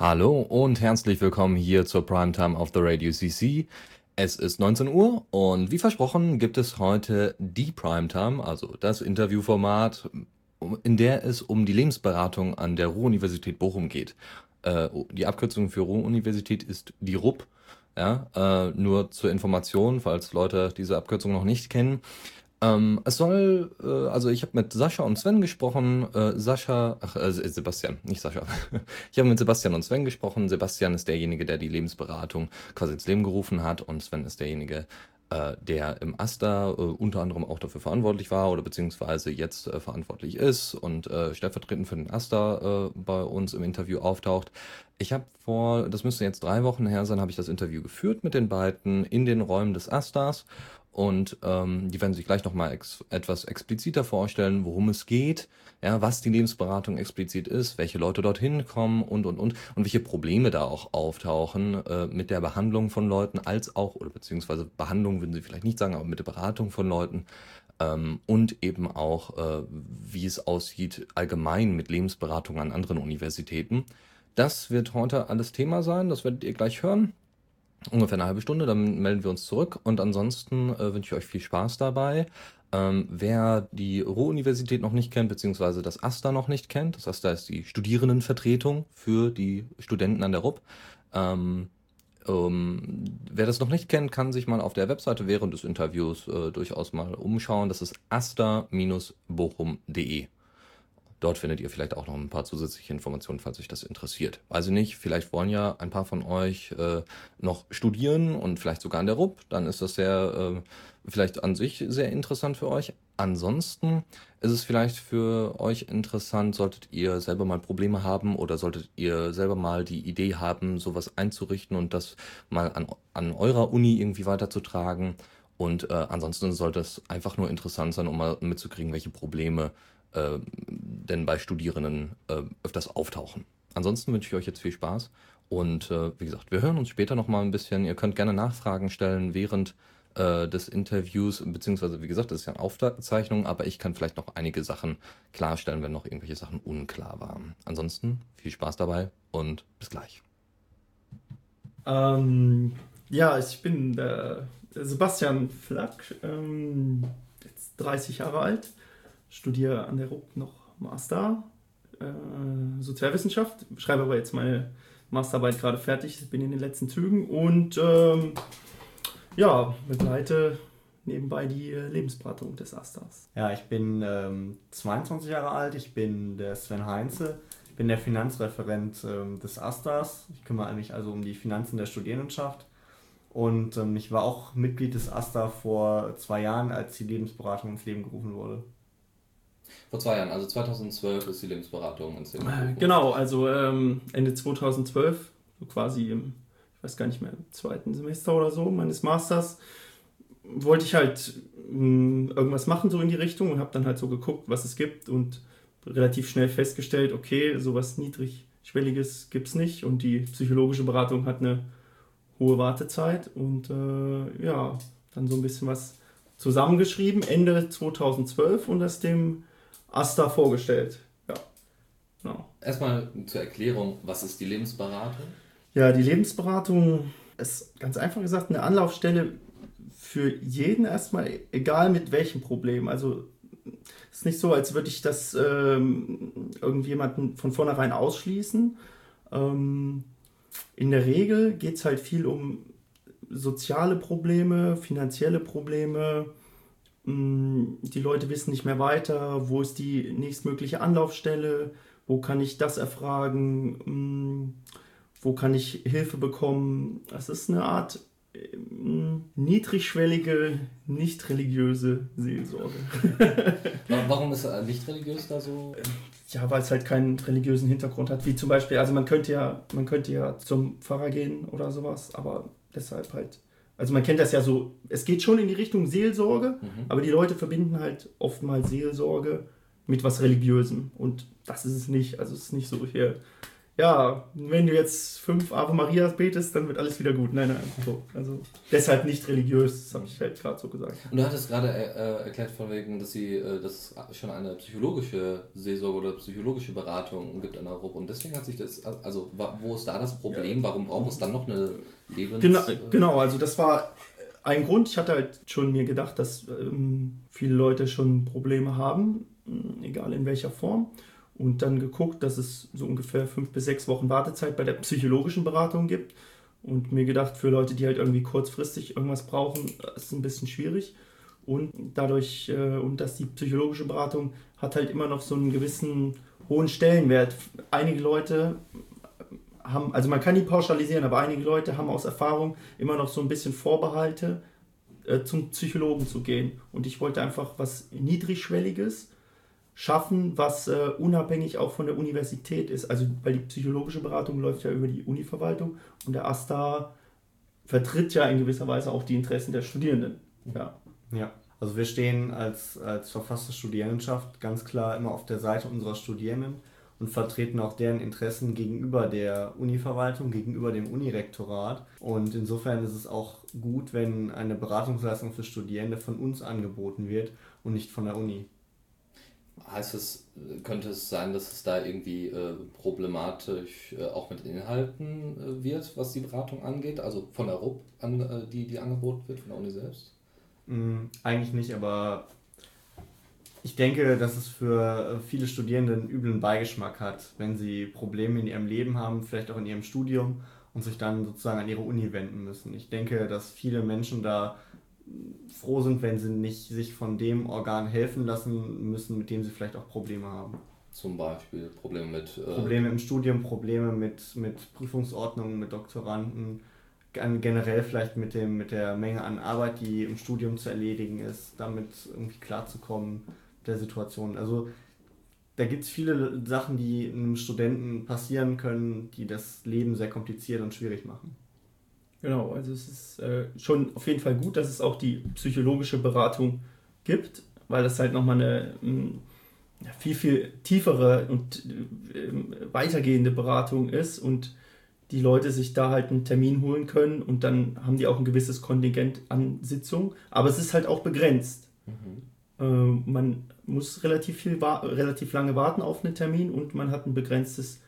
Hallo und herzlich willkommen hier zur Primetime of the Radio CC. Es ist 19 Uhr und wie versprochen gibt es heute die Primetime, also das Interviewformat, in der es um die Lebensberatung an der Ruhr-Universität Bochum geht. Äh, die Abkürzung für Ruhr-Universität ist die RUB. Ja, äh, nur zur Information, falls Leute diese Abkürzung noch nicht kennen. Ähm, es soll, äh, also ich habe mit Sascha und Sven gesprochen. Äh, Sascha, ach, äh, Sebastian, nicht Sascha. ich habe mit Sebastian und Sven gesprochen. Sebastian ist derjenige, der die Lebensberatung quasi ins Leben gerufen hat und Sven ist derjenige, äh, der im AStA äh, unter anderem auch dafür verantwortlich war oder beziehungsweise jetzt äh, verantwortlich ist und stellvertretend für den AStA bei uns im Interview auftaucht. Ich habe vor, das müsste jetzt drei Wochen her sein, habe ich das Interview geführt mit den beiden in den Räumen des AStAs und ähm, die werden sich gleich nochmal ex etwas expliziter vorstellen, worum es geht, ja, was die Lebensberatung explizit ist, welche Leute dorthin kommen und und und und welche Probleme da auch auftauchen äh, mit der Behandlung von Leuten, als auch, oder beziehungsweise Behandlung würden sie vielleicht nicht sagen, aber mit der Beratung von Leuten ähm, und eben auch, äh, wie es aussieht allgemein mit Lebensberatung an anderen Universitäten. Das wird heute alles Thema sein, das werdet ihr gleich hören ungefähr eine halbe Stunde, dann melden wir uns zurück und ansonsten äh, wünsche ich euch viel Spaß dabei. Ähm, wer die Ruhr-Universität noch nicht kennt, beziehungsweise das AStA noch nicht kennt, das AStA ist die Studierendenvertretung für die Studenten an der RUB. Ähm, ähm, wer das noch nicht kennt, kann sich mal auf der Webseite während des Interviews äh, durchaus mal umschauen. Das ist asta-bochum.de. Dort findet ihr vielleicht auch noch ein paar zusätzliche Informationen, falls euch das interessiert. Weiß ich nicht, vielleicht wollen ja ein paar von euch äh, noch studieren und vielleicht sogar an der RUB. Dann ist das sehr, äh, vielleicht an sich sehr interessant für euch. Ansonsten ist es vielleicht für euch interessant, solltet ihr selber mal Probleme haben oder solltet ihr selber mal die Idee haben, sowas einzurichten und das mal an, an eurer Uni irgendwie weiterzutragen. Und äh, ansonsten sollte es einfach nur interessant sein, um mal mitzukriegen, welche Probleme äh, denn bei Studierenden äh, öfters auftauchen. Ansonsten wünsche ich euch jetzt viel Spaß und äh, wie gesagt, wir hören uns später noch mal ein bisschen. Ihr könnt gerne Nachfragen stellen während äh, des Interviews, beziehungsweise wie gesagt, das ist ja eine Aufzeichnung, aber ich kann vielleicht noch einige Sachen klarstellen, wenn noch irgendwelche Sachen unklar waren. Ansonsten viel Spaß dabei und bis gleich. Ähm, ja, ich bin der Sebastian Flack, ähm, jetzt 30 Jahre alt studiere an der RUB noch Master äh, Sozialwissenschaft, schreibe aber jetzt meine Masterarbeit gerade fertig, bin in den letzten Zügen und ähm, ja, begleite nebenbei die äh, Lebensberatung des Asters. Ja, ich bin ähm, 22 Jahre alt, ich bin der Sven Heinze, bin der Finanzreferent ähm, des Asters. Ich kümmere mich also um die Finanzen der Studierendenschaft. Und ähm, ich war auch Mitglied des AStA vor zwei Jahren, als die Lebensberatung ins Leben gerufen wurde. Vor zwei Jahren, also 2012 ist die Lebensberatung ins Leben gerufen. Genau, also ähm, Ende 2012, so quasi im, ich weiß gar nicht mehr, im zweiten Semester oder so meines Masters, wollte ich halt mh, hm, irgendwas machen so in die Richtung und habe dann halt so geguckt, was es gibt und relativ schnell festgestellt, okay, sowas niedrigschwelliges gibt es nicht und die psychologische Beratung hat eine hohe Wartezeit und äh, ja, dann so ein bisschen was zusammengeschrieben, Ende 2012 und das dem Asta vorgestellt. Ja. Genau. Erstmal zur Erklärung, was ist die Lebensberatung? Ja, die Lebensberatung ist ganz einfach gesagt eine Anlaufstelle für jeden erstmal, egal mit welchem Problem. Also es ist nicht so, als würde ich das ähm, irgendjemanden von vornherein ausschließen. Ähm, in der Regel geht es halt viel um soziale Probleme, finanzielle Probleme, die Leute wissen nicht mehr weiter, wo ist die nächstmögliche Anlaufstelle, wo kann ich das erfragen, mm, wo kann ich Hilfe bekommen. Das ist eine Art mm, niedrigschwellige, nicht religiöse Seelsorge. Warum ist nicht religiös da so? Ja, weil es halt keinen religiösen Hintergrund hat, wie zum Beispiel, also man könnte ja, man könnte ja zum Pfarrer gehen oder sowas, aber deshalb halt also man kennt das ja so, es geht schon in die Richtung Seelsorge, mhm. aber die Leute verbinden halt oftmals Seelsorge mit was Religiösem. Und das ist es nicht. Also es ist nicht so hier, ja, wenn du jetzt fünf Ave Marias betest, dann wird alles wieder gut. Nein, nein, so. Also deshalb nicht religiös, das habe ich halt gerade so gesagt. Und du hattest gerade äh, erklärt von wegen, dass sie, äh, dass es schon eine psychologische Seelsorge oder psychologische Beratung gibt in Europa. Und deswegen hat sich das, also wo ist da das Problem? Warum braucht es dann noch eine Lebens... Genau, genau, also das war ein Grund. Ich hatte halt schon mir gedacht, dass ähm, viele Leute schon Probleme haben, egal in welcher Form und dann geguckt, dass es so ungefähr fünf bis sechs Wochen Wartezeit bei der psychologischen Beratung gibt. Und mir gedacht, für Leute, die halt irgendwie kurzfristig irgendwas brauchen, ist es ein bisschen schwierig. Und dadurch, äh, und dass die psychologische Beratung hat halt immer noch so einen gewissen hohen Stellenwert. Einige Leute haben, also man kann die pauschalisieren, aber einige Leute haben aus Erfahrung immer noch so ein bisschen Vorbehalte, äh, zum Psychologen zu gehen. Und ich wollte einfach was Niedrigschwelliges schaffen, was äh, unabhängig auch von der Universität ist. Also, weil die psychologische Beratung läuft ja über die Univerwaltung und der AStA vertritt ja in gewisser Weise auch die Interessen der Studierenden. Ja. Ja. Also wir stehen als, als verfasste Studierendenschaft ganz klar immer auf der Seite unserer Studierenden und vertreten auch deren Interessen gegenüber der Univerwaltung, gegenüber dem Unirektorat. Und insofern ist es auch gut, wenn eine Beratungsleistung für Studierende von uns angeboten wird und nicht von der Uni. Heißt es, könnte es sein, dass es da irgendwie äh, problematisch äh, auch mit Inhalten äh, wird, was die Beratung angeht? Also von der RUP, an, äh, die, die angeboten wird, von der Uni selbst? Mm, eigentlich nicht, aber ich denke, dass es für äh, viele Studierende einen üblen Beigeschmack hat, wenn sie Probleme in ihrem Leben haben, vielleicht auch in ihrem Studium und sich dann sozusagen an ihre Uni wenden müssen. Ich denke, dass viele Menschen da froh sind, wenn sie nicht sich von dem Organ helfen lassen müssen, mit dem sie vielleicht auch Probleme haben. Zum Beispiel Probleme mit. Äh Probleme im Studium, Probleme mit, mit Prüfungsordnungen, mit Doktoranden, generell vielleicht mit, dem, mit der Menge an Arbeit, die im Studium zu erledigen ist, damit irgendwie klarzukommen der Situation. Also da gibt es viele Sachen, die einem Studenten passieren können, die das Leben sehr kompliziert und schwierig machen. Genau, also es ist äh, schon auf jeden Fall gut, dass es auch die psychologische Beratung gibt, weil das halt nochmal eine mh, hm, viel, viel tiefere und äh, weitergehende Beratung ist und die Leute sich da halt einen Termin holen können und dann haben die auch ein gewisses Kontingent an Sitzungen, aber es ist halt auch begrenzt. Mhm. Äh, man muss relativ, viel relativ lange warten auf einen Termin und man hat ein begrenztes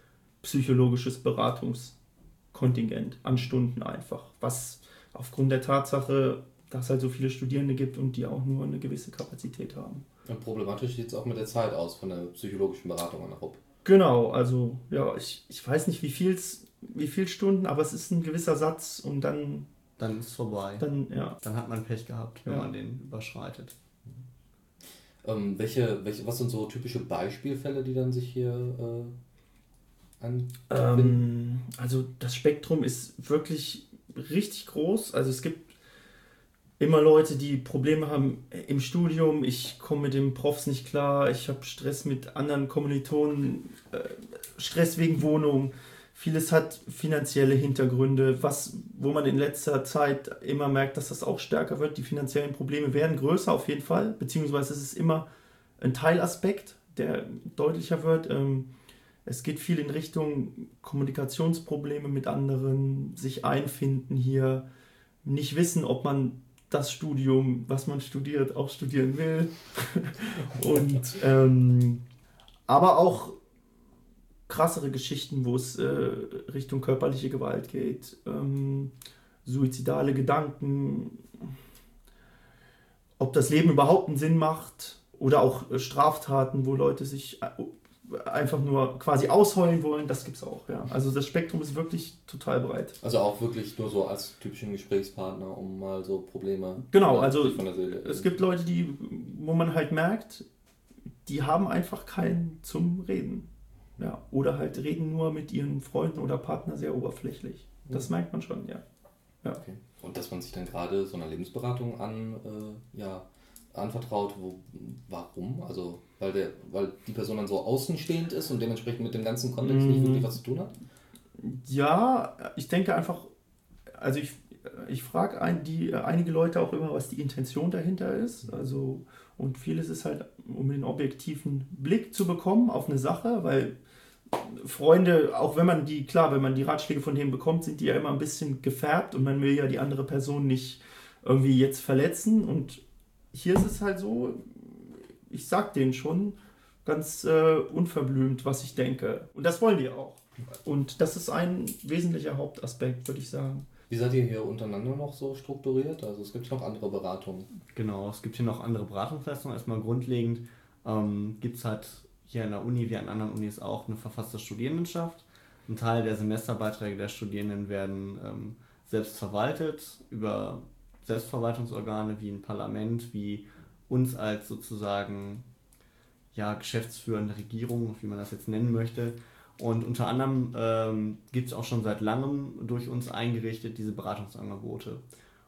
psychologisches Beratungs- Kontingent an Stunden einfach. Was aufgrund der Tatsache, dass es halt so viele Studierende gibt und die auch nur eine gewisse Kapazität haben. Und problematisch sieht es auch mit der Zeit aus von der psychologischen Beratung an der RUP. Genau, also ja, ich, ich weiß nicht, wie viel, wie viel Stunden, aber es ist ein gewisser Satz und dann. Dann ist es vorbei. Dann, ja. dann hat man Pech gehabt, wenn ja. man den überschreitet. Ähm, welche, welche, was sind so typische Beispielfälle, die dann sich hier äh, ähm, also das Spektrum ist wirklich richtig groß. Also es gibt immer Leute, die Probleme haben im Studium. Ich komme mit den Profs nicht klar. Ich habe Stress mit anderen Kommilitonen, äh, Stress wegen Wohnung. Vieles hat finanzielle Hintergründe, was, wo man in letzter Zeit immer merkt, dass das auch stärker wird. Die finanziellen Probleme werden größer auf jeden Fall, beziehungsweise es ist immer ein Teilaspekt, der deutlicher wird. Ähm, es geht viel in Richtung Kommunikationsprobleme mit anderen, sich einfinden hier, nicht wissen, ob man das Studium, was man studiert, auch studieren will. Und ähm, aber auch krassere Geschichten, wo es äh, Richtung körperliche Gewalt geht, ähm, suizidale Gedanken, ob das Leben überhaupt einen Sinn macht oder auch Straftaten, wo Leute sich äh, einfach nur quasi ausheulen wollen, das gibt es auch, ja. Also das Spektrum ist wirklich total breit. Also auch wirklich nur so als typischen Gesprächspartner, um mal so Probleme genau, also von der Seele. Es gibt Leute, die, wo man halt merkt, die haben einfach keinen zum Reden. Ja. Oder halt reden nur mit ihren Freunden oder Partner sehr oberflächlich. Das mhm. merkt man schon, ja. ja. Okay. Und dass man sich dann gerade so einer Lebensberatung an, äh, ja, anvertraut, wo, warum? Also weil, der, weil die Person dann so außenstehend ist und dementsprechend mit dem ganzen Kontext nicht wirklich was zu tun hat? Ja, ich denke einfach, also ich, ich frage ein, die, einige Leute auch immer, was die Intention dahinter ist. Also, und vieles ist halt, um den objektiven Blick zu bekommen auf eine Sache, weil Freunde, auch wenn man die, klar, wenn man die Ratschläge von denen bekommt, sind die ja immer ein bisschen gefärbt und man will ja die andere Person nicht irgendwie jetzt verletzen. Und hier ist es halt so, ich sag denen schon ganz äh, unverblümt, was ich denke. Und das wollen die auch. Und das ist ein wesentlicher Hauptaspekt, würde ich sagen. Wie seid ihr hier untereinander noch so strukturiert? Also es gibt noch andere Beratungen. Genau, es gibt hier noch andere Beratungsleistungen. Erstmal grundlegend ähm, gibt es halt hier an der Uni wie an anderen Unis auch eine verfasste Studierendenschaft. Ein Teil der Semesterbeiträge der Studierenden werden ähm, selbst verwaltet über Selbstverwaltungsorgane wie ein Parlament, wie uns als sozusagen ja, geschäftsführende Regierung, wie man das jetzt nennen möchte. Und unter anderem ähm, gibt es auch schon seit langem durch uns eingerichtet diese Beratungsangebote.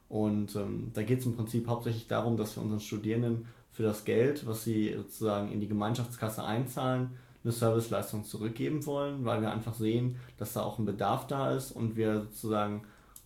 Und ähm, da geht es im Prinzip hauptsächlich darum, dass wir unseren Studierenden für das Geld, was sie sozusagen in die Gemeinschaftskasse einzahlen, eine Serviceleistung zurückgeben wollen, weil wir einfach sehen, dass da auch ein Bedarf da ist und wir sozusagen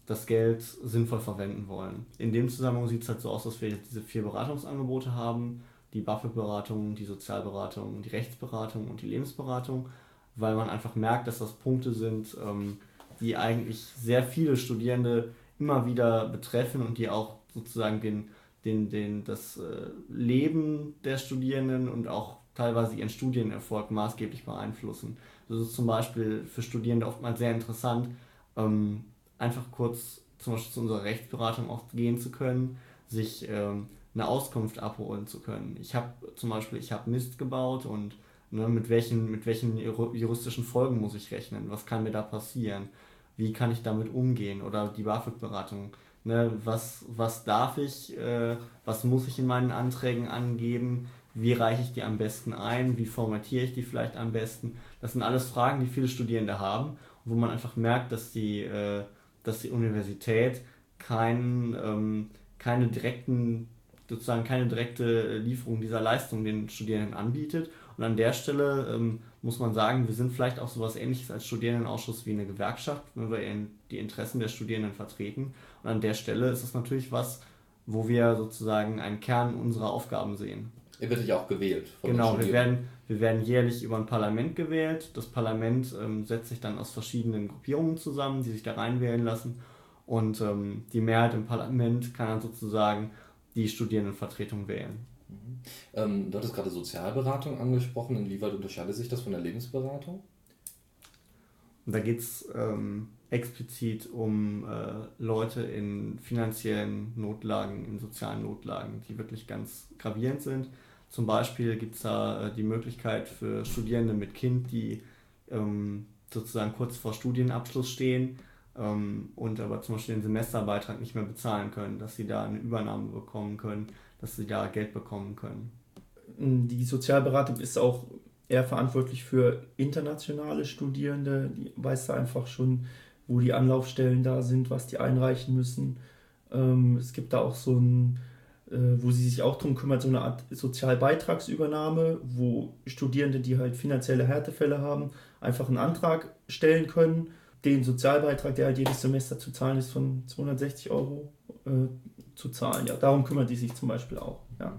das Geld sinnvoll verwenden wollen. In dem Zusammenhang sieht es halt so aus, dass wir diese vier Beratungsangebote haben, die BAföG-Beratung, die Sozialberatung, die Rechtsberatung und die Lebensberatung, weil man einfach merkt, dass das Punkte sind, ähm, die eigentlich sehr viele Studierende immer wieder betreffen und die auch sozusagen den den, den, das äh, Leben der Studierenden und auch teilweise ihren Studienerfolg maßgeblich beeinflussen. Das ist zum Beispiel für Studierende oftmals sehr interessant, ähm, einfach kurz zum Beispiel zu unserer Rechtsberatung auch gehen zu können, sich ähm, eine Auskunft abholen zu können. Ich habe zum Beispiel, ich habe Mist gebaut und ne, mit, welchen, mit welchen juristischen Folgen muss ich rechnen? Was kann mir da passieren? Wie kann ich damit umgehen? Oder die BAföG-Beratung Ne, was, was darf ich, äh, was muss ich in meinen Anträgen angeben, wie reiche ich die am besten ein, wie formatiere ich die vielleicht am besten. Das sind alles Fragen, die viele Studierende haben, wo man einfach merkt, dass die, äh, dass die Universität kein, ähm, keine direkten, sozusagen keine direkte Lieferung dieser Leistung den Studierenden anbietet. Und an der Stelle ähm, muss man sagen, wir sind vielleicht auch sowas ähnliches als Studierendenausschuss wie eine Gewerkschaft, wenn wir die Interessen der Studierenden vertreten. Und an der Stelle ist es natürlich was, wo wir sozusagen einen Kern unserer Aufgaben sehen. Ihr werdet ja auch gewählt. genau, wir werden, wir werden jährlich über ein Parlament gewählt. Das Parlament ähm, setzt sich dann aus verschiedenen Gruppierungen zusammen, die sich da reinwählen lassen. Und ähm, die Mehrheit im Parlament kann dann sozusagen die Studierendenvertretung wählen. Mhm. Ähm, du hattest gerade Sozialberatung angesprochen. Inwieweit unterscheidet sich das von der Lebensberatung? da geht es ähm, explizit um äh, Leute in finanziellen Notlagen, in sozialen Notlagen, die wirklich ganz gravierend sind. Zum Beispiel gibt es da äh, die Möglichkeit für Studierende mit Kind, die ähm, sozusagen kurz vor Studienabschluss stehen ähm, und aber zum Beispiel den Semesterbeitrag nicht mehr bezahlen können, dass sie da eine Übernahme bekommen können, dass sie da Geld bekommen können. Die Sozialberatung ist auch eher verantwortlich für internationale Studierende. Die weiß da einfach schon, wo die Anlaufstellen da sind, was die einreichen müssen. Ähm, es gibt da auch so ein, wo sie sich auch darum kümmert, so eine Art Sozialbeitragsübernahme, wo Studierende, die halt finanzielle Härtefälle haben, einfach einen Antrag stellen können. Den Sozialbeitrag, der halt jedes Semester zu zahlen ist, von 260 Euro äh, zu zahlen. Ja, darum kümmert die sich zum Beispiel auch. Ja.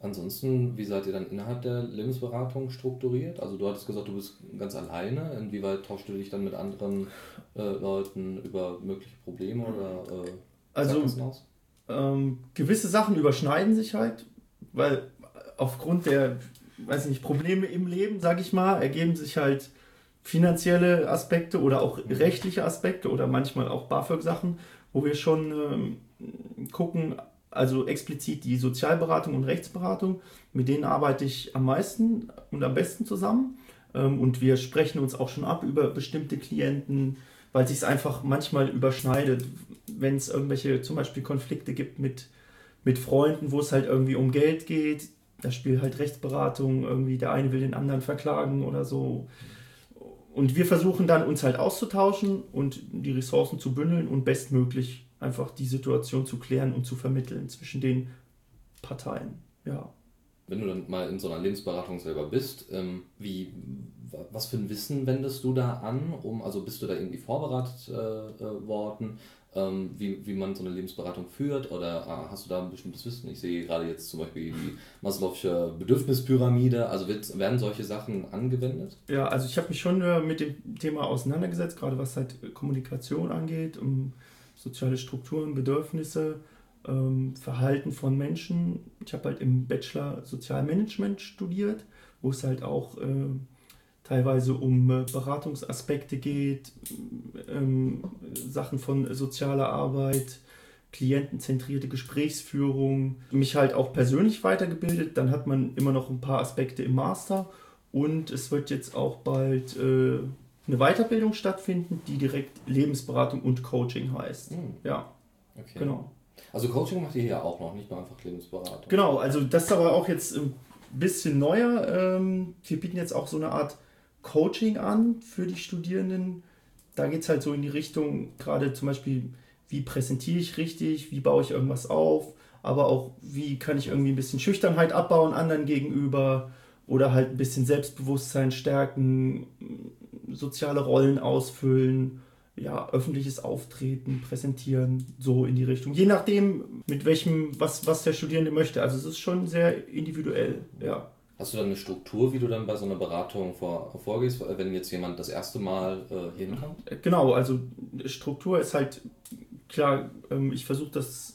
Ansonsten, wie seid ihr dann innerhalb der Lebensberatung strukturiert? Also du hattest gesagt, du bist ganz alleine. Inwieweit tauschst du dich dann mit anderen äh, Leuten über mögliche Probleme oder äh, also ähm, gewisse Sachen überschneiden sich halt, weil aufgrund der, weiß nicht, Probleme im Leben, sag ich mal, ergeben sich halt finanzielle Aspekte oder auch rechtliche Aspekte oder manchmal auch BAföG-Sachen, wo wir schon ähm, gucken, also explizit die Sozialberatung und Rechtsberatung, mit denen arbeite ich am meisten und am besten zusammen. Ähm, und wir sprechen uns auch schon ab über bestimmte Klienten, weil sich es einfach manchmal überschneidet, wenn es irgendwelche zum Beispiel Konflikte gibt mit, mit Freunden, wo es halt irgendwie um Geld geht. Da spielt halt Rechtsberatung, irgendwie der eine will den anderen verklagen oder so. Und wir versuchen dann uns halt auszutauschen und die Ressourcen zu bündeln und bestmöglich einfach die Situation zu klären und zu vermitteln zwischen den Parteien. Ja. Wenn du dann mal in so einer Lebensberatung selber bist, ähm, wie, was für ein Wissen wendest du da an? Um, also bist du da irgendwie vorbereitet äh, äh, worden? ähm, wie, wie man so eine Lebensberatung führt? Oder äh, hast du da ein bestimmtes Wissen? Ich sehe gerade jetzt zum Beispiel die Maslow'sche Bedürfnispyramide. Also wird, werden solche Sachen angewendet? Ja, also ich habe mich schon äh, mit dem Thema auseinandergesetzt, gerade was halt Kommunikation angeht, um soziale Strukturen, Bedürfnisse, ähm, Verhalten von Menschen. Ich habe halt im Bachelor Sozialmanagement studiert, wo es halt auch äh, teilweise um äh, Beratungsaspekte geht, ähm, Sachen von sozialer Arbeit, klientenzentrierte Gesprächsführung, mich halt auch persönlich weitergebildet. Dann hat man immer noch ein paar Aspekte im Master und es wird jetzt auch bald äh, eine Weiterbildung stattfinden, die direkt Lebensberatung und Coaching heißt. Mhm. Ja, okay. genau. Also Coaching macht ihr hier auch noch, nicht nur einfach Lebensberatung. Genau, also das ist aber auch jetzt ein bisschen neuer. Ähm, wir bieten jetzt auch so eine Art Coaching an für die Studierenden. Da geht es halt so in die Richtung, gerade zum Beispiel, wie präsentiere ich richtig, wie baue ich irgendwas auf, aber auch, wie kann ich irgendwie ein bisschen Schüchternheit abbauen anderen gegenüber oder halt ein bisschen Selbstbewusstsein stärken, soziale Rollen ausfüllen, ja, öffentliches Auftreten, präsentieren, so in die Richtung. Je nachdem, mit welchem, was, was der Studierende möchte. Also es ist schon sehr individuell, ja. Hast du dann eine Struktur, wie du dann bei so einer Beratung vor, vorgehst, wenn jetzt jemand das erste Mal äh, hinkommt? Äh, genau, also Struktur ist halt klar, ähm, ich versuche das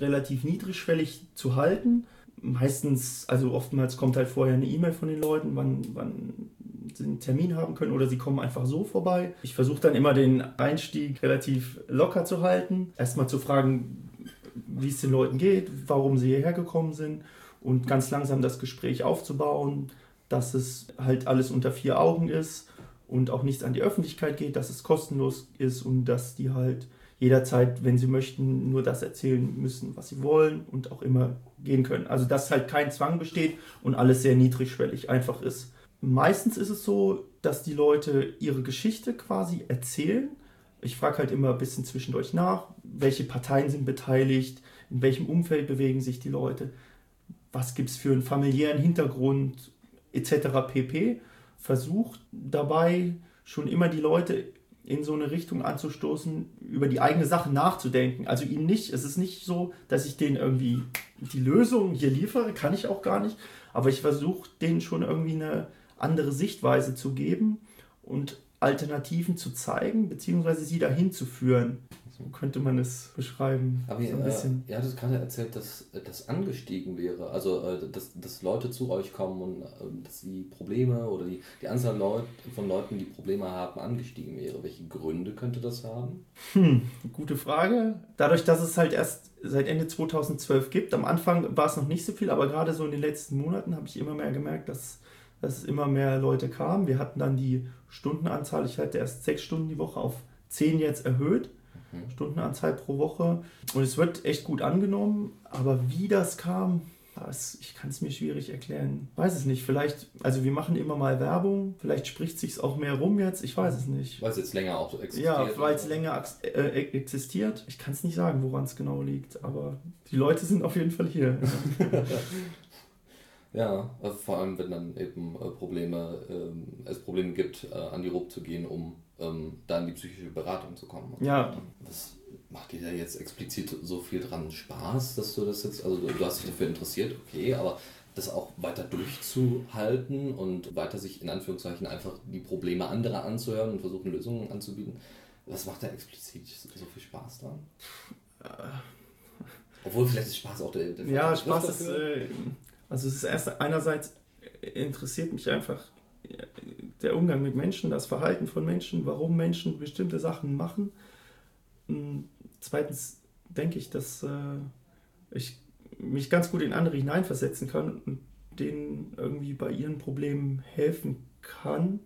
relativ niedrigschwellig zu halten. Meistens, also oftmals kommt halt vorher eine E-Mail von den Leuten, wann, wann einen Termin haben können oder sie kommen einfach so vorbei. Ich versuche dann immer den Einstieg relativ locker zu halten. Erstmal zu fragen, wie es den Leuten geht, warum sie hierher gekommen sind und ganz langsam das Gespräch aufzubauen, dass es halt alles unter vier Augen ist und auch nichts an die Öffentlichkeit geht, dass es kostenlos ist und dass die halt jederzeit, wenn sie möchten, nur das erzählen müssen, was sie wollen und auch immer gehen können. Also dass halt kein Zwang besteht und alles sehr niedrigschwellig einfach ist. Meistens ist es so, dass die Leute ihre Geschichte quasi erzählen. Ich frage halt immer ein bisschen zwischendurch nach, welche Parteien sind beteiligt, in welchem Umfeld bewegen sich die Leute was gibt es für einen familiären Hintergrund etc. pp. Versucht dabei schon immer die Leute in so eine Richtung anzustoßen, über die eigene Sache nachzudenken. Also ihnen nicht, es ist nicht so, dass ich denen irgendwie die Lösung hier liefere, kann ich auch gar nicht, aber ich versuche denen schon irgendwie eine andere Sichtweise zu geben und Alternativen zu zeigen, beziehungsweise sie dahin zu führen. So könnte man es beschreiben. Aber so ein bisschen. Äh, ja, das gerade erzählt, dass das angestiegen wäre. Also, äh, dass, dass Leute zu euch kommen und äh, dass die Probleme oder die, die Anzahl Leut, von Leuten, die Probleme haben, angestiegen wäre. Welche Gründe könnte das haben? Hm, gute Frage. Dadurch, dass es halt erst seit Ende 2012 gibt, am Anfang war es noch nicht so viel, aber gerade so in den letzten Monaten habe ich immer mehr gemerkt, dass, dass immer mehr Leute kamen. Wir hatten dann die Stundenanzahl, ich hatte erst sechs Stunden die Woche auf zehn jetzt erhöht mhm. Stundenanzahl pro Woche. Und es wird echt gut angenommen, aber wie das kam, das, ich kann es mir schwierig erklären. Weiß es nicht. Vielleicht, also wir machen immer mal Werbung, vielleicht spricht sich auch mehr rum jetzt, ich weiß es nicht. Weil es jetzt länger auch existiert. Ja, weil es länger äh, existiert. Ich kann es nicht sagen, woran es genau liegt, aber die Leute sind auf jeden Fall hier. ja, also vor allem wenn dann eben äh, Probleme, äh, es Probleme gibt, äh, an die RUP zu gehen, um ähm, da in die psychische Beratung zu kommen. Ja. Was macht dir da jetzt explizit so viel dran Spaß, dass du das jetzt, also du hast dich dafür interessiert, okay, aber das auch weiter durchzuhalten und weiter sich in Anführungszeichen einfach die Probleme anderer anzuhören und versuchen Lösungen anzubieten. Was macht da explizit so viel Spaß dran? Obwohl vielleicht ist Spaß auch der, der Ja, Spaß ist, äh, also es ist erst einerseits interessiert mich einfach der Umgang mit Menschen, das Verhalten von Menschen, warum Menschen bestimmte Sachen machen. Hm, zweitens denke ich, dass äh, ich mich ganz gut in andere hineinversetzen kann und denen irgendwie bei ihren Problemen helfen kann.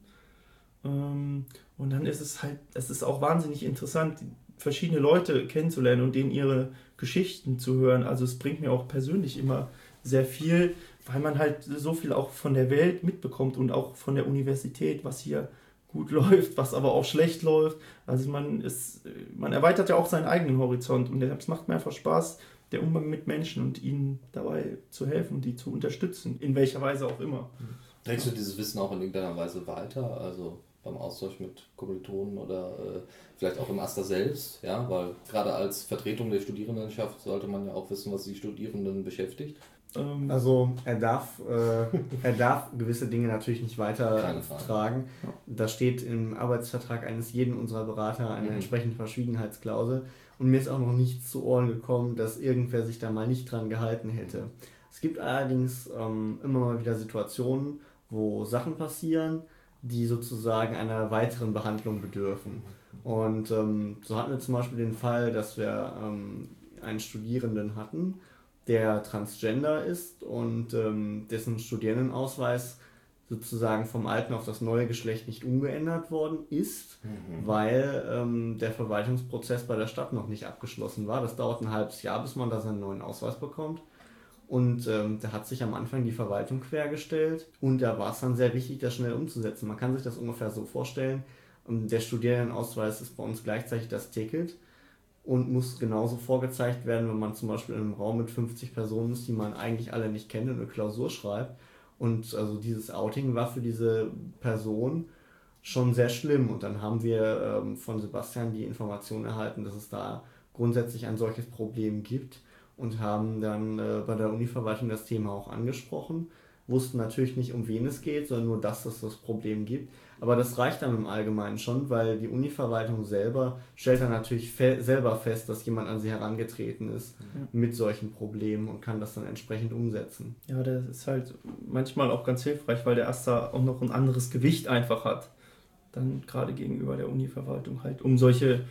Ähm, und dann ist es halt, es ist auch wahnsinnig interessant, verschiedene Leute kennenzulernen und denen ihre Geschichten zu hören. Also es bringt mir auch persönlich immer sehr viel, weil man halt so viel auch von der Welt mitbekommt und auch von der Universität, was hier gut läuft, was aber auch schlecht läuft. Also man ist, man erweitert ja auch seinen eigenen Horizont und es macht mir einfach Spaß, der Umgang mit Menschen und ihnen dabei zu helfen die zu unterstützen, in welcher Weise auch immer. Trägst du dieses Wissen auch in irgendeiner Weise weiter? Also beim Austausch mit Kommilitonen oder äh, vielleicht auch im Aster selbst, ja, weil gerade als Vertretung der Studierendenschaft sollte man ja auch wissen, was die Studierenden beschäftigt. Ähm, also er darf, äh, er darf gewisse Dinge natürlich nicht weiter tragen. Ja. Da steht im Arbeitsvertrag eines jeden unserer Berater eine mhm. entsprechende Verschwiegenheitsklausel. Und mir ist auch noch nichts zu Ohren gekommen, dass irgendwer sich da mal nicht dran gehalten hätte. Es gibt allerdings ähm, immer mal wieder Situationen, wo Sachen passieren, die sozusagen einer weiteren Behandlung bedürfen. Und ähm, so hatten wir zum Beispiel den Fall, dass wir ähm, einen Studierenden hatten, der transgender ist und ähm, dessen Studierendenausweis sozusagen vom alten auf das neue Geschlecht nicht umgeändert worden ist, mhm. weil ähm, der Verwaltungsprozess bei der Stadt noch nicht abgeschlossen war. Das dauert ein halbes Jahr, bis man da seinen neuen Ausweis bekommt. Und ähm, da hat sich am Anfang die Verwaltung quergestellt und da war es dann sehr wichtig, das schnell umzusetzen. Man kann sich das ungefähr so vorstellen. Ähm, der Studierendenausweis ist bei uns gleichzeitig das Ticket und muss genauso vorgezeigt werden, wenn man zum Beispiel in einem Raum mit 50 Personen ist, die man eigentlich alle nicht kennt und eine Klausur schreibt. Und also dieses Outing war für diese Person schon sehr schlimm. Und dann haben wir ähm, von Sebastian die Information erhalten, dass es da grundsätzlich ein solches Problem gibt und haben dann äh, bei der Univerwaltung das Thema auch angesprochen. Wussten natürlich nicht, um wen es geht, sondern nur, dass es das Problem gibt. Aber das reicht dann im Allgemeinen schon, weil die Univerwaltung selber stellt dann natürlich fe selber fest, dass jemand an sie herangetreten ist ja. mit solchen Problemen und kann das dann entsprechend umsetzen. Ja, das ist halt manchmal auch ganz hilfreich, weil der Asta auch noch ein anderes Gewicht einfach hat. Dann gerade gegenüber der Univerwaltung halt, um solche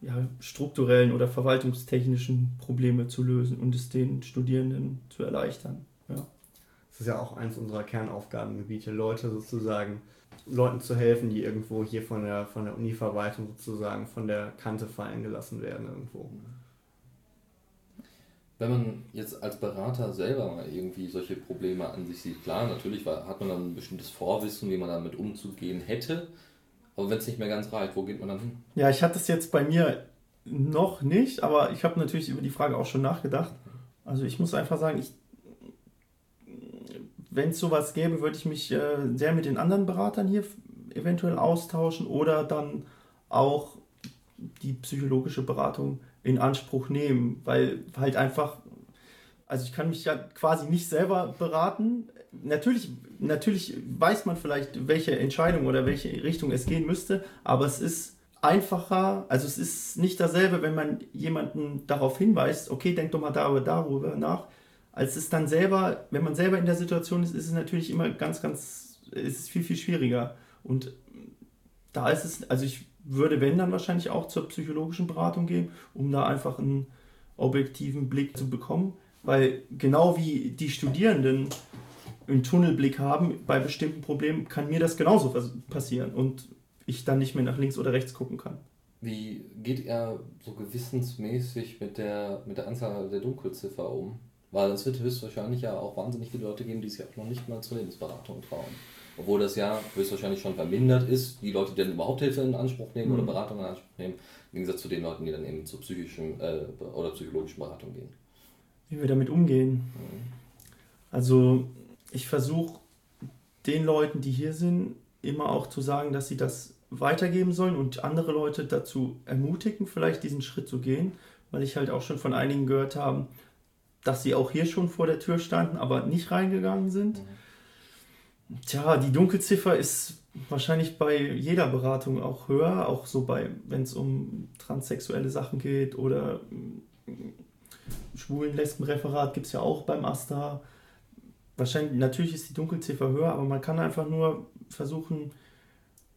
ja, strukturellen oder verwaltungstechnischen Probleme zu lösen und es den Studierenden zu erleichtern. Das ist ja auch eins unserer Kernaufgabengebiete, Leute sozusagen Leuten zu helfen, die irgendwo hier von der, von der Uni-Verwaltung sozusagen von der Kante fallen gelassen werden irgendwo. Wenn man jetzt als Berater selber mal irgendwie solche Probleme an sich sieht, klar, natürlich hat man dann ein bestimmtes Vorwissen, wie man damit umzugehen hätte, aber wenn es nicht mehr ganz reicht, wo geht man dann hin? Ja, ich hatte es jetzt bei mir noch nicht, aber ich habe natürlich über die Frage auch schon nachgedacht. Also ich muss einfach sagen, ich wenn es sowas gäbe, würde ich mich äh, sehr mit den anderen Beratern hier eventuell austauschen oder dann auch die psychologische Beratung in Anspruch nehmen, weil halt einfach, also ich kann mich ja quasi nicht selber beraten. Natürlich, natürlich weiß man vielleicht, welche Entscheidung oder welche Richtung es gehen müsste, aber es ist einfacher, also es ist nicht dasselbe, wenn man jemanden darauf hinweist, okay, denk doch mal darüber, darüber nach, als es dann selber, wenn man selber in der Situation ist, ist es natürlich immer ganz, ganz, ist es viel, viel schwieriger. Und da ist es, also ich würde, wenn dann wahrscheinlich auch zur psychologischen Beratung gehen, um da einfach einen objektiven Blick zu bekommen. Weil genau wie die Studierenden einen Tunnelblick haben bei bestimmten Problemen, kann mir das genauso passieren und ich dann nicht mehr nach links oder rechts gucken kann. Wie geht er so gewissensmäßig mit der, mit der Anzahl der Dunkelziffer um? Weil es wird höchstwahrscheinlich ja auch wahnsinnig viele Leute geben, die sich auch noch nicht mal zur Lebensberatung trauen. Obwohl das ja höchstwahrscheinlich schon vermindert ist, die Leute, die dann überhaupt Hilfe in Anspruch nehmen mhm. oder Beratung in Anspruch nehmen, im Gegensatz zu den Leuten, die dann eben zur psychischen äh, oder psychologischen Beratung gehen. Wie wir damit umgehen. Mhm. Also ich versuche den Leuten, die hier sind, immer auch zu sagen, dass sie das weitergeben sollen und andere Leute dazu ermutigen, vielleicht diesen Schritt zu gehen, weil ich halt auch schon von einigen gehört habe, dass sie auch hier schon vor der Tür standen, aber nicht reingegangen sind. Mhm. Tja, die Dunkelziffer ist wahrscheinlich bei jeder Beratung auch höher, auch so bei, wenn es um transsexuelle Sachen geht oder mm, schwulen Lesbenreferat gibt es ja auch beim AStA. Wahrscheinlich, natürlich ist die Dunkelziffer höher, aber man kann einfach nur versuchen,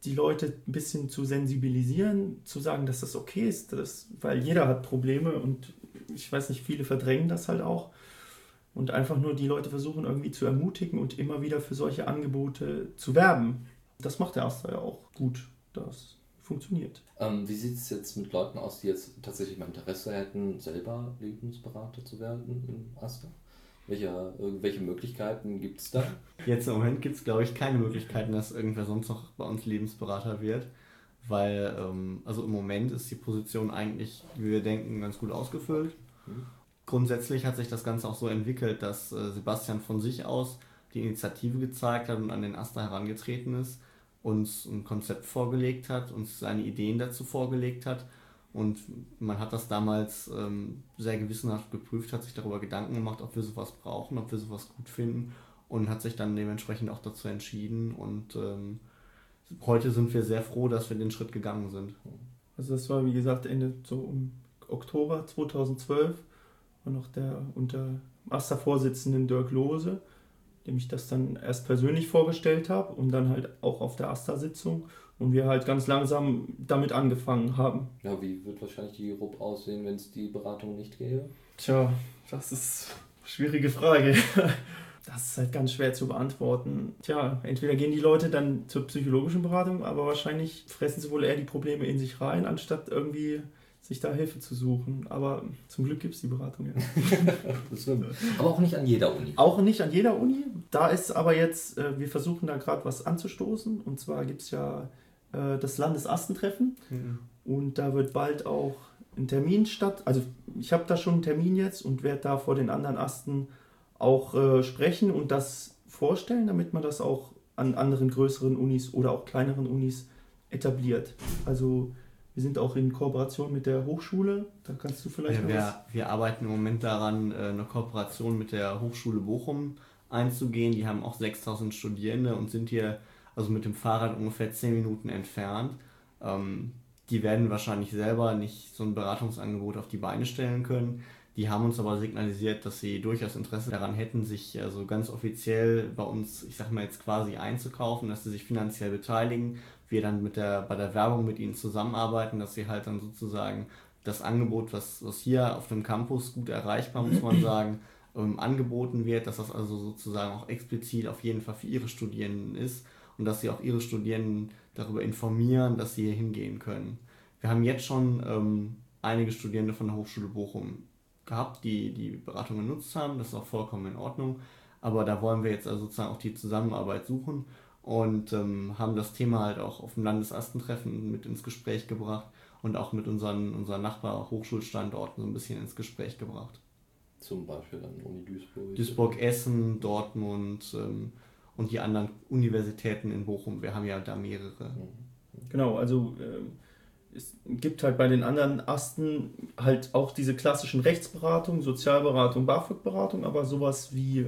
die Leute ein bisschen zu sensibilisieren, zu sagen, dass das okay ist, dass, weil jeder hat Probleme und ich weiß nicht, viele verdrängen das halt auch und einfach nur die Leute versuchen irgendwie zu ermutigen und immer wieder für solche Angebote zu werben. Das macht der Astra ja auch gut. Das funktioniert. Ähm, wie sieht es jetzt mit Leuten aus, die jetzt tatsächlich mal Interesse hätten, selber Lebensberater zu werden im Astra? Welche, welche Möglichkeiten gibt es da? Jetzt im Moment gibt es, glaube ich, keine Möglichkeiten, dass irgendwer sonst noch bei uns Lebensberater wird weil ähm, also im Moment ist die Position eigentlich, wie wir denken, ganz gut ausgefüllt. Mhm. Grundsätzlich hat sich das Ganze auch so entwickelt, dass äh, Sebastian von sich aus die Initiative gezeigt hat und an den Asta herangetreten ist, uns ein Konzept vorgelegt hat, uns seine Ideen dazu vorgelegt hat. Und man hat das damals ähm, sehr gewissenhaft geprüft, hat sich darüber Gedanken gemacht, ob wir sowas brauchen, ob wir sowas gut finden und hat sich dann dementsprechend auch dazu entschieden. Und ähm, heute sind wir sehr froh, dass wir den Schritt gegangen sind. Also das war wie gesagt Ende so um Oktober 2012 war noch der unter AStA-Vorsitzenden Dirk Lose, dem ich das dann erst persönlich vorgestellt habe und dann halt auch auf der AStA-Sitzung und wir halt ganz langsam damit angefangen haben. Ja, wie wird wahrscheinlich die RUP aussehen, wenn es die Beratung nicht gäbe? Tja, das ist eine schwierige Frage. Das ist halt ganz schwer zu beantworten. Tja, entweder gehen die Leute dann zur psychologischen Beratung, aber wahrscheinlich fressen sie wohl eher die Probleme in sich rein, anstatt irgendwie sich da Hilfe zu suchen. Aber zum Glück gibt es die Beratung ja. aber auch nicht an jeder Uni. Auch nicht an jeder Uni. Da ist aber jetzt, äh, wir versuchen da gerade was anzustoßen. Und zwar gibt es ja äh, das Landesastentreffen. Mhm. Und da wird bald auch ein Termin statt. Also ich habe da schon einen Termin jetzt und werde da vor den anderen Asten auch äh, sprechen und das vorstellen, damit man das auch an anderen größeren Unis oder auch kleineren Unis etabliert. Also wir sind auch in Kooperation mit der Hochschule. Da kannst du vielleicht ja, wir, wir, arbeiten im Moment daran, äh, eine Kooperation mit der Hochschule Bochum einzugehen. Die haben auch 6000 Studierende und sind hier also mit dem Fahrrad ungefähr 10 Minuten entfernt. Ähm, die werden wahrscheinlich selber nicht so ein Beratungsangebot auf die Beine stellen können. Die haben uns aber signalisiert, dass sie durchaus Interesse daran hätten, sich also ganz offiziell bei uns, ich sag mal jetzt quasi einzukaufen, dass sie sich finanziell beteiligen. Wir dann mit der, bei der Werbung mit ihnen zusammenarbeiten, dass sie halt dann sozusagen das Angebot, was, was hier auf dem Campus gut erreichbar, muss man sagen, ähm, angeboten wird, dass das also sozusagen auch explizit auf jeden Fall für ihre Studierenden ist und dass sie auch ihre Studierenden darüber informieren, dass sie hier hingehen können. Wir haben jetzt schon ähm, einige Studierende von der Hochschule Bochum gehabt, die die Beratung genutzt haben. Das ist auch vollkommen in Ordnung. Aber da wollen wir jetzt also sozusagen auch die Zusammenarbeit suchen und ähm, haben das Thema halt auch auf dem Landesastentreffen mit ins Gespräch gebracht und auch mit unseren, unseren Nachbar-Hochschulstandorten so ein bisschen ins Gespräch gebracht. Zum Beispiel dann Uni Duisburg. Duisburg, Essen, Dortmund ähm, und die anderen Universitäten in Bochum. Wir haben ja da mehrere. Genau, also äh, es gibt halt bei den anderen Asten halt auch diese klassischen Rechtsberatung, Sozialberatung, BAföG-Beratung, aber sowas wie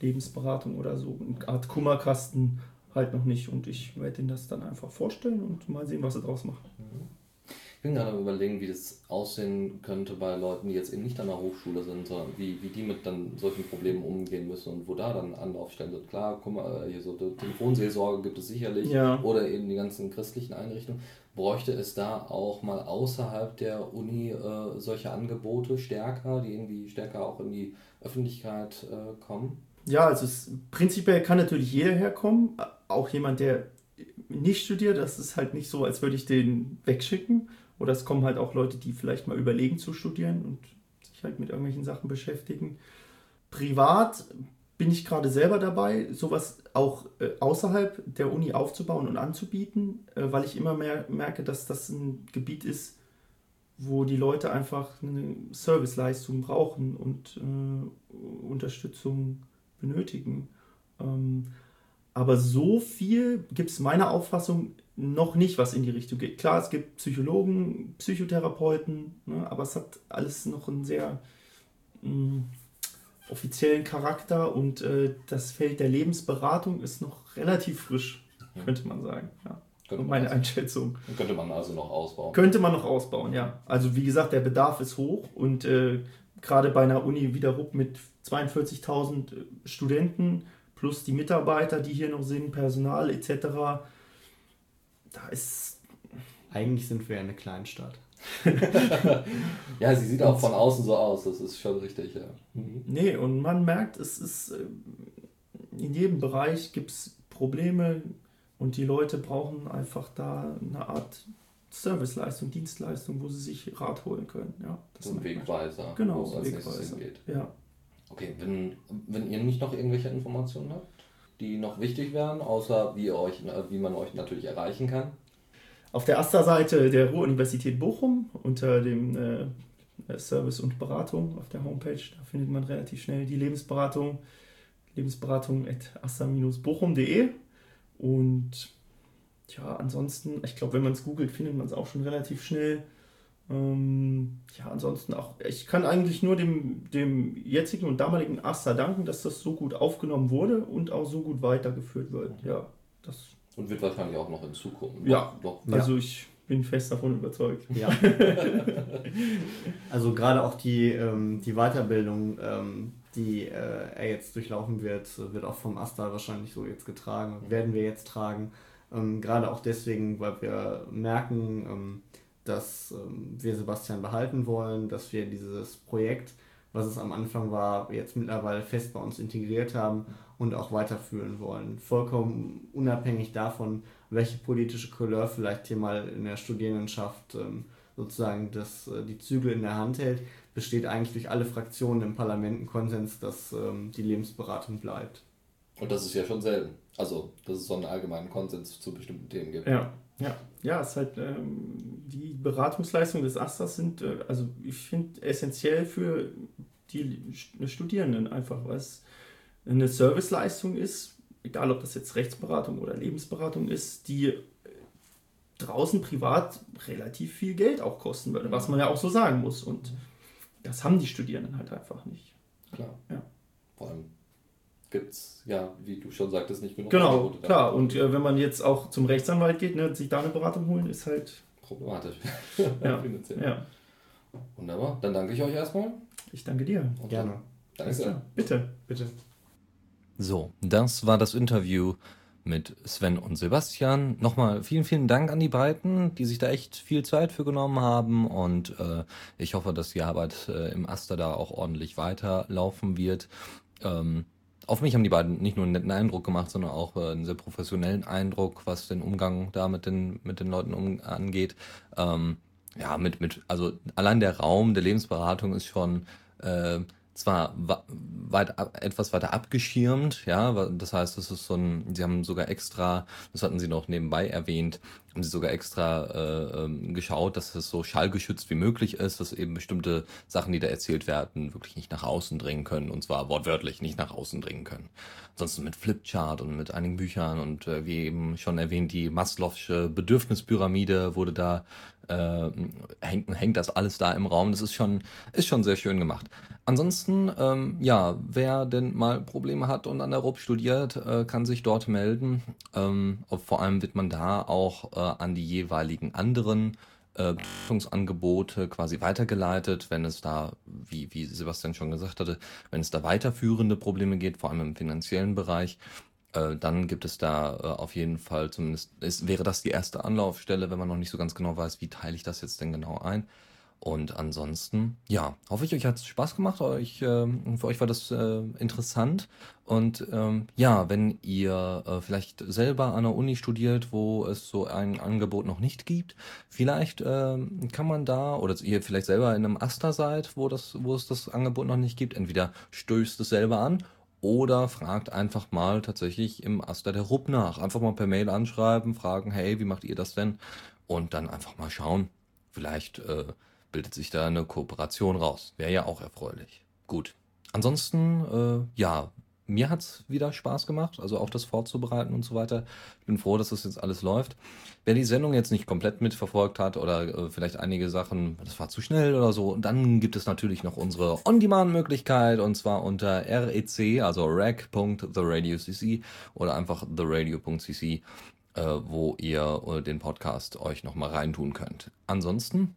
Lebensberatung oder so, eine Art Kummerkasten halt noch nicht. Und ich werde Ihnen das dann einfach vorstellen und mal sehen, was Sie draus machen. Mhm. Ich bin gerade am überlegen, wie das aussehen könnte bei Leuten, die jetzt eben nicht an der Hochschule sind, sondern wie, wie die mit dann solchen Problemen umgehen müssen und wo da dann Anlaufstellen sind. Klar, guck mal, hier so Telefonseelsorge gibt es sicherlich ja. oder eben die ganzen christlichen Einrichtungen. Bräuchte es da auch mal außerhalb der Uni äh, solche Angebote stärker, die irgendwie stärker auch in die Öffentlichkeit äh, kommen? Ja, also es, prinzipiell kann natürlich jeder herkommen, auch jemand, der nicht studiert. Das ist halt nicht so, als würde ich den wegschicken. Oder es kommen halt auch Leute, die vielleicht mal überlegen zu studieren und sich halt mit irgendwelchen Sachen beschäftigen. Privat bin ich gerade selber dabei, sowas auch äh, außerhalb der Uni aufzubauen und anzubieten, äh, weil ich immer mehr merke, dass das ein Gebiet ist, wo die Leute einfach eine Serviceleistung brauchen und äh, Unterstützung benötigen. Ähm, aber so viel gibt es meiner Auffassung noch nicht, was in die Richtung geht. Klar, es gibt Psychologen, Psychotherapeuten, ne, aber es hat alles noch einen sehr mh, mm, offiziellen Charakter und äh, das Feld der Lebensberatung ist noch relativ frisch, mhm. könnte man sagen. Ja. Könnte meine also, Einschätzung. Könnte man also noch ausbauen. Könnte man noch ausbauen, ja. Also wie gesagt, der Bedarf ist hoch und äh, gerade bei einer Uni wie der RUP mit 42.000 äh, Studenten plus die Mitarbeiter, die hier noch sind, Personal etc., da ist... Eigentlich sind wir eine Kleinstadt. ja, sie sieht auch von außen so aus, das ist schon richtig, ja. Mhm. Nee, und man merkt, es ist äh, in jedem Bereich gibt es Probleme und die Leute brauchen einfach da eine Art Serviceleistung, Dienstleistung, wo sie sich Rat holen können. Ja, das so ein Wegweiser, genau, wo es als Wegweiser. hingeht. Ja. Okay, wenn, wenn ihr nicht noch irgendwelche Informationen habt, die noch wichtig wären, außer wie, euch, wie man euch natürlich erreichen kann, auf der AStA-Seite der Ruhr-Universität Bochum unter dem äh, Service und Beratung auf der Homepage, da findet man relativ schnell die Lebensberatung, lebensberatung.asta-bochum.de und ja, ansonsten, ich glaube, wenn man es googelt, findet man es auch schon relativ schnell. Ähm, ja, ansonsten auch, ich kann eigentlich nur dem, dem jetzigen und damaligen Asta danken, dass das so gut aufgenommen wurde und auch so gut weitergeführt wird. Ja, das. Und wird wahrscheinlich auch noch in Zukunft. Ja, noch, also ich bin fest davon überzeugt. Ja. also gerade auch die, ähm, die Weiterbildung, ähm, die äh, er jetzt durchlaufen wird, wird auch vom Asta wahrscheinlich so jetzt getragen, werden wir jetzt tragen. Ähm, gerade auch deswegen, weil wir merken, ähm, dass ähm, wir Sebastian behalten wollen, dass wir dieses Projekt, was es am Anfang war, jetzt mittlerweile fest bei uns integriert haben und auch weiterführen wollen. Vollkommen unabhängig davon, welche politische Couleur vielleicht hier mal in der Studierendenschaft ähm, sozusagen das, äh, die Zügel in der Hand hält, besteht eigentlich durch alle Fraktionen im Parlament ein Konsens, dass ähm, die Lebensberatung bleibt. Und das ist ja schon selten. Also, dass es so einen allgemeinen Konsens zu bestimmten Themen gibt. Ja, ja, ja, es ist halt, ähm, die Beratungsleistungen des Asters sind, äh, also ich finde, essentiell für die Studierenden einfach, weil es eine Serviceleistung ist, egal ob das jetzt Rechtsberatung oder Lebensberatung ist, die draußen privat relativ viel Geld auch kosten würde, was man ja auch so sagen muss. Und das haben die Studierenden halt einfach nicht. Klar. Ja. Vor allem gibt es, ja, wie du schon sagtest, nicht genug. Genau, klar. Und äh, wenn man jetzt auch zum Rechtsanwalt geht, ne, sich da eine Beratung holen, ist halt problematisch. ja. ja. Wunderbar. Dann danke ich euch erstmal. Ich danke dir. Und Gerne. Danke sehr. Bitte. Bitte. So, das war das Interview mit Sven und Sebastian. Nochmal vielen, vielen Dank an die beiden, die sich da echt viel Zeit für genommen haben und äh, ich hoffe, dass die Arbeit äh, im Aster da auch ordentlich weiterlaufen wird. Ähm, auf mich haben die beiden nicht nur einen netten Eindruck gemacht, sondern auch äh, einen sehr professionellen Eindruck, was den Umgang da mit den, mit den Leuten um, angeht. Ähm, ja, mit, mit, also allein der Raum der Lebensberatung ist schon äh, zwar weit, etwas weiter abgeschirmt, ja, das heißt, das ist so ein, sie haben sogar extra, das hatten sie noch nebenbei erwähnt, haben sie sogar extra äh, ähm, geschaut, dass es so schallgeschützt wie möglich ist, dass eben bestimmte Sachen, die da erzählt werden, wirklich nicht nach außen dringen können, und zwar wortwörtlich nicht nach außen dringen können. Ansonsten mit Flipchart und mit einigen Büchern und äh, wie eben schon erwähnt, die Maslow'sche Bedürfnispyramide wurde da äh, hängt, hängt das alles da im Raum. Das ist schon, ist schon sehr schön gemacht. Ansonsten, ähm, ja, wer denn mal Probleme hat und an der RUB studiert, äh, kann sich dort melden. Ähm, vor allem wird man da auch äh, an die jeweiligen anderen äh, Beratungsangebote quasi weitergeleitet, wenn es da, wie, wie Sebastian schon gesagt hatte, wenn es da weiterführende Probleme geht, vor allem im finanziellen Bereich. Äh, dann gibt es da äh, auf jeden Fall zumindest, ist, wäre das die erste Anlaufstelle, wenn man noch nicht so ganz genau weiß, wie teile ich das jetzt denn genau ein. Und ansonsten, ja, hoffe ich, euch hat es Spaß gemacht. Euch, äh, für euch war das äh, interessant. Und ähm, ja, wenn ihr äh, vielleicht selber an der Uni studiert, wo es so ein Angebot noch nicht gibt, vielleicht ähm, kann man da, oder ihr vielleicht selber in einem Aster seid, wo, das, wo es das Angebot noch nicht gibt, entweder stößt es selber an oder fragt einfach mal tatsächlich im Aster der Rupp nach. Einfach mal per Mail anschreiben, fragen, hey, wie macht ihr das denn? Und dann einfach mal schauen. Vielleicht äh, bildet sich da eine Kooperation raus. Wäre ja auch erfreulich. Gut. Ansonsten, äh, ja, mir hat's wieder Spaß gemacht, also auch das vorzubereiten und so weiter. Ich bin froh, dass das jetzt alles läuft. Wer die Sendung jetzt nicht komplett mitverfolgt hat oder äh, vielleicht einige Sachen, das war zu schnell oder so, dann gibt es natürlich noch unsere On-Demand-Möglichkeit und zwar unter rec, also rec.theradiocc oder einfach theradio.cc, äh, wo ihr äh, den Podcast euch nochmal reintun könnt. Ansonsten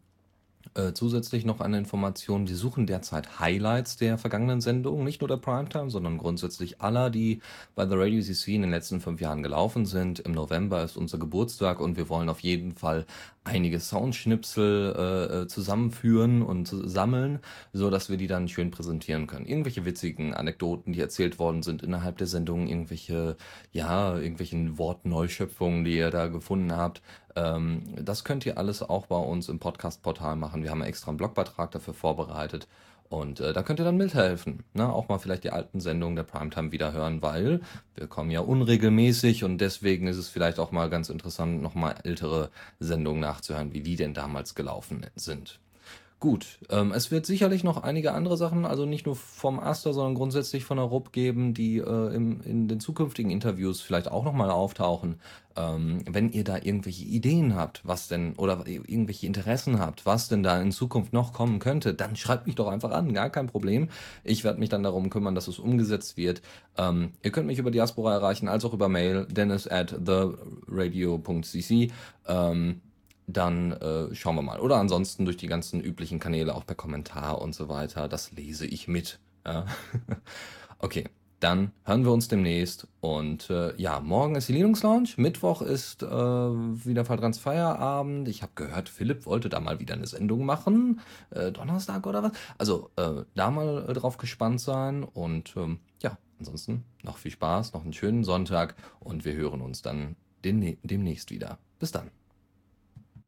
äh, zusätzlich noch eine Information. Wir suchen derzeit Highlights der vergangenen Sendungen, nicht nur der Primetime, sondern grundsätzlich aller, die bei The Radio CC in den letzten fünf Jahren gelaufen sind. Im November ist unser Geburtstag und wir wollen auf jeden Fall einige Soundschnipsel äh, äh zusammenführen und sammeln, so dass wir die dann schön präsentieren können. Irgendwelche witzigen Anekdoten, die erzählt worden sind innerhalb der Sendung, irgendwelche, ja, irgendwelchen Wortneuschöpfungen, die ihr da gefunden habt. Ähm, das könnt ihr alles auch bei uns im Podcast-Portal machen. Wir haben extra einen Blogbeitrag dafür vorbereitet. Und äh, da könnt ihr dann mithelfen. Ne? Auch mal vielleicht die alten Sendungen der Primetime wieder hören, weil wir kommen ja unregelmäßig und deswegen ist es vielleicht auch mal ganz interessant, nochmal ältere Sendungen nachzuhören, wie die denn damals gelaufen sind. Gut, ähm, es wird sicherlich noch einige andere Sachen, also nicht nur vom Aster, sondern grundsätzlich von der RUP geben, die äh, im, in den zukünftigen Interviews vielleicht auch nochmal auftauchen. Ähm, wenn ihr da irgendwelche Ideen habt, was denn, oder irgendwelche Interessen habt, was denn da in Zukunft noch kommen könnte, dann schreibt mich doch einfach an, gar kein Problem. Ich werde mich dann darum kümmern, dass es umgesetzt wird. Ähm, ihr könnt mich über Diaspora erreichen, als auch über Mail, dennis at theradio.cc. Ähm, dann äh, schauen wir mal. Oder ansonsten durch die ganzen üblichen Kanäle, auch per Kommentar und so weiter. Das lese ich mit. Ja. okay, dann hören wir uns demnächst. Und äh, ja, morgen ist die Linux Lounge. Mittwoch ist äh, wieder Falltrans Feierabend. Ich habe gehört, Philipp wollte da mal wieder eine Sendung machen. Äh, Donnerstag oder was? Also äh, da mal äh, drauf gespannt sein. Und ähm, ja, ansonsten noch viel Spaß, noch einen schönen Sonntag. Und wir hören uns dann demnächst wieder. Bis dann.